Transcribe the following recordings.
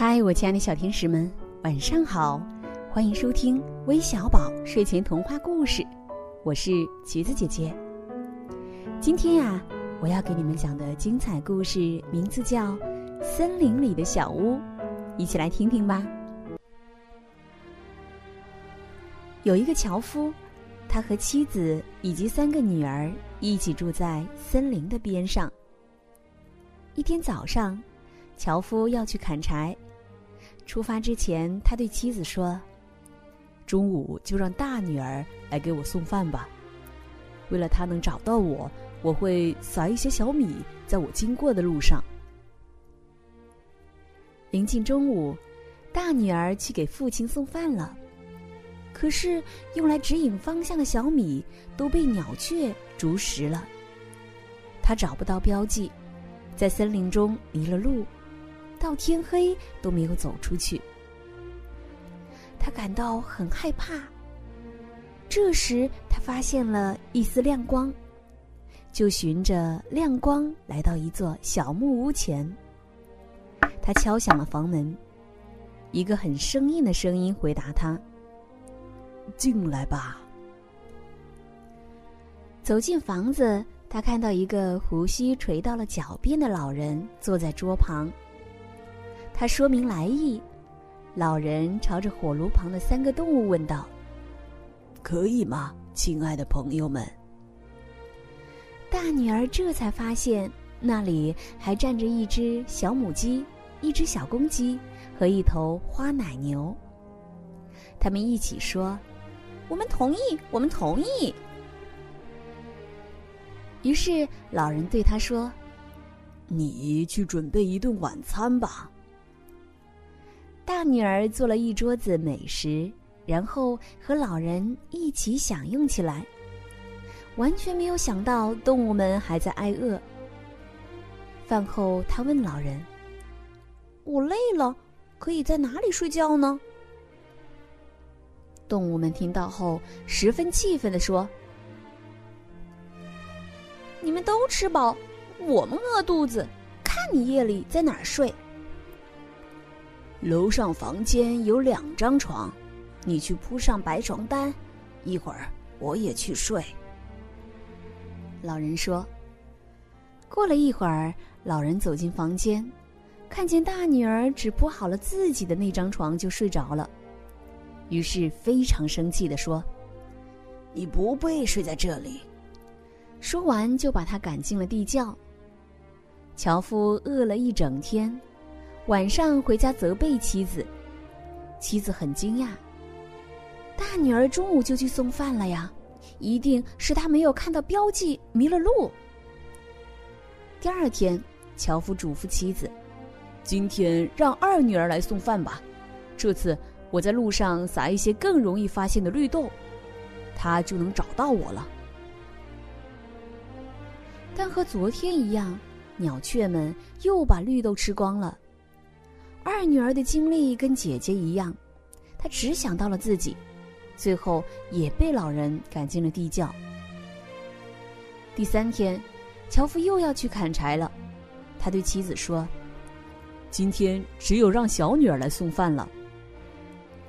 嗨，我亲爱的小天使们，晚上好！欢迎收听微小宝睡前童话故事，我是橘子姐姐。今天呀，我要给你们讲的精彩故事名字叫《森林里的小屋》，一起来听听吧。有一个樵夫，他和妻子以及三个女儿一起住在森林的边上。一天早上。樵夫要去砍柴，出发之前，他对妻子说：“中午就让大女儿来给我送饭吧。为了她能找到我，我会撒一些小米在我经过的路上。”临近中午，大女儿去给父亲送饭了，可是用来指引方向的小米都被鸟雀啄食了。他找不到标记，在森林中迷了路。到天黑都没有走出去，他感到很害怕。这时，他发现了一丝亮光，就循着亮光来到一座小木屋前。他敲响了房门，一个很生硬的声音回答他：“进来吧。”走进房子，他看到一个胡须垂到了脚边的老人坐在桌旁。他说明来意，老人朝着火炉旁的三个动物问道：“可以吗，亲爱的朋友们？”大女儿这才发现那里还站着一只小母鸡、一只小公鸡和一头花奶牛。他们一起说：“我们同意，我们同意。”于是老人对他说：“你去准备一顿晚餐吧。”大女儿做了一桌子美食，然后和老人一起享用起来。完全没有想到动物们还在挨饿。饭后，他问老人：“我累了，可以在哪里睡觉呢？”动物们听到后十分气愤的说：“你们都吃饱，我们饿肚子，看你夜里在哪睡。”楼上房间有两张床，你去铺上白床单，一会儿我也去睡。老人说。过了一会儿，老人走进房间，看见大女儿只铺好了自己的那张床就睡着了，于是非常生气的说：“你不配睡在这里。”说完就把她赶进了地窖。樵夫饿了一整天。晚上回家责备妻子，妻子很惊讶。大女儿中午就去送饭了呀，一定是她没有看到标记迷了路。第二天，樵夫嘱咐妻子：“今天让二女儿来送饭吧，这次我在路上撒一些更容易发现的绿豆，她就能找到我了。”但和昨天一样，鸟雀们又把绿豆吃光了。二女儿的经历跟姐姐一样，她只想到了自己，最后也被老人赶进了地窖。第三天，樵夫又要去砍柴了，他对妻子说：“今天只有让小女儿来送饭了。”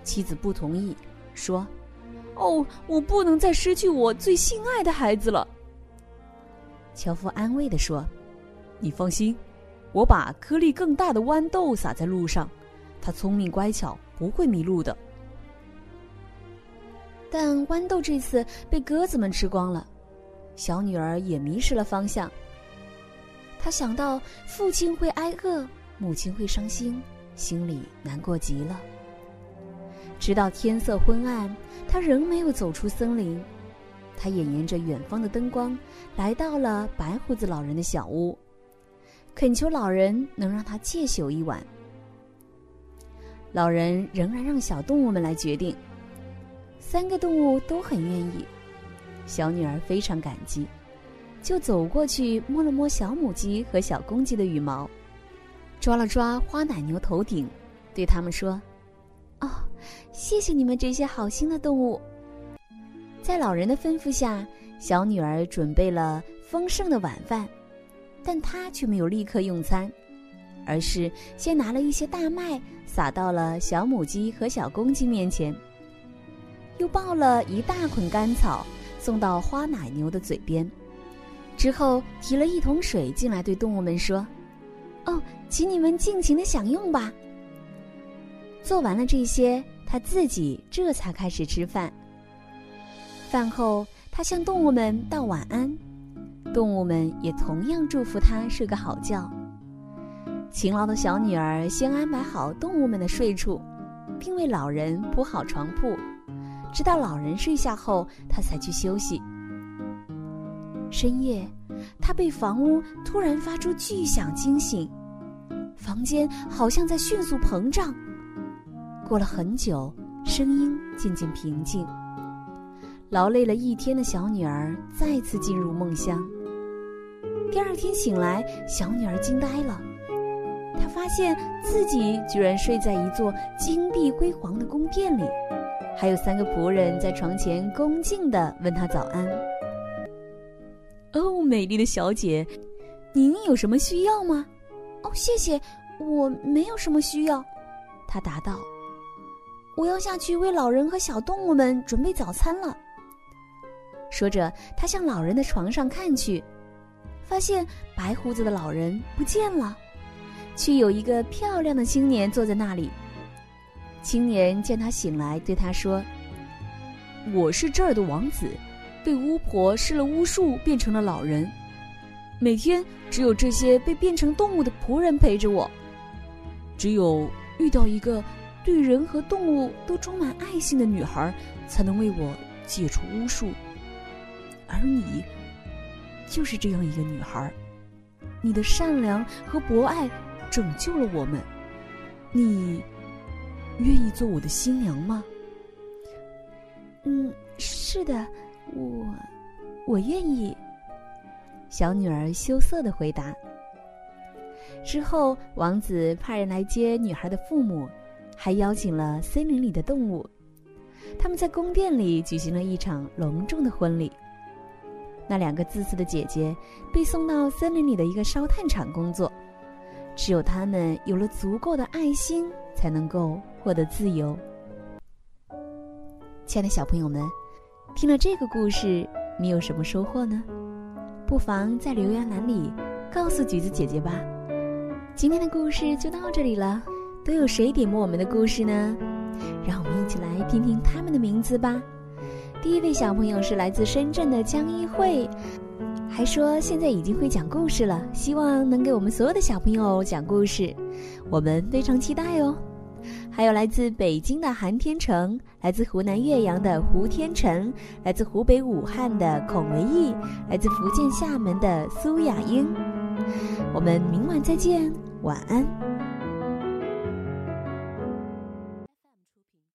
妻子不同意，说：“哦，我不能再失去我最心爱的孩子了。”樵夫安慰的说：“你放心。”我把颗粒更大的豌豆撒在路上，它聪明乖巧，不会迷路的。但豌豆这次被鸽子们吃光了，小女儿也迷失了方向。她想到父亲会挨饿，母亲会伤心，心里难过极了。直到天色昏暗，她仍没有走出森林。她也沿着远方的灯光，来到了白胡子老人的小屋。恳求老人能让他借宿一晚。老人仍然让小动物们来决定。三个动物都很愿意，小女儿非常感激，就走过去摸了摸小母鸡和小公鸡的羽毛，抓了抓花奶牛头顶，对他们说：“哦，谢谢你们这些好心的动物。”在老人的吩咐下，小女儿准备了丰盛的晚饭。但他却没有立刻用餐，而是先拿了一些大麦撒到了小母鸡和小公鸡面前，又抱了一大捆干草送到花奶牛的嘴边，之后提了一桶水进来，对动物们说：“哦，请你们尽情的享用吧。”做完了这些，他自己这才开始吃饭。饭后，他向动物们道晚安，动物们也同样祝福他睡个好觉。勤劳的小女儿先安排好动物们的睡处，并为老人铺好床铺，直到老人睡下后，她才去休息。深夜，她被房屋突然发出巨响惊醒，房间好像在迅速膨胀。过了很久，声音渐渐平静。劳累了一天的小女儿再次进入梦乡。第二天醒来，小女儿惊呆了。她发现自己居然睡在一座金碧辉煌的宫殿里，还有三个仆人在床前恭敬地问她早安。哦，美丽的小姐，您有什么需要吗？哦，谢谢，我没有什么需要。她答道：“我要下去为老人和小动物们准备早餐了。”说着，她向老人的床上看去，发现白胡子的老人不见了。却有一个漂亮的青年坐在那里。青年见他醒来，对他说：“我是这儿的王子，被巫婆施了巫术，变成了老人。每天只有这些被变成动物的仆人陪着我。只有遇到一个对人和动物都充满爱心的女孩，才能为我解除巫术。而你，就是这样一个女孩。你的善良和博爱。”拯救了我们，你愿意做我的新娘吗？嗯，是的，我我愿意。小女儿羞涩的回答。之后，王子派人来接女孩的父母，还邀请了森林里的动物。他们在宫殿里举行了一场隆重的婚礼。那两个自私的姐姐被送到森林里的一个烧炭厂工作。只有他们有了足够的爱心，才能够获得自由。亲爱的小朋友们，听了这个故事，你有什么收获呢？不妨在留言栏里告诉橘子姐姐吧。今天的故事就到这里了，都有谁点播我们的故事呢？让我们一起来听听他们的名字吧。第一位小朋友是来自深圳的江一慧。还说现在已经会讲故事了，希望能给我们所有的小朋友讲故事，我们非常期待哦。还有来自北京的韩天成，来自湖南岳阳的胡天成，来自湖北武汉的孔维义，来自福建厦门的苏雅英。我们明晚再见，晚安。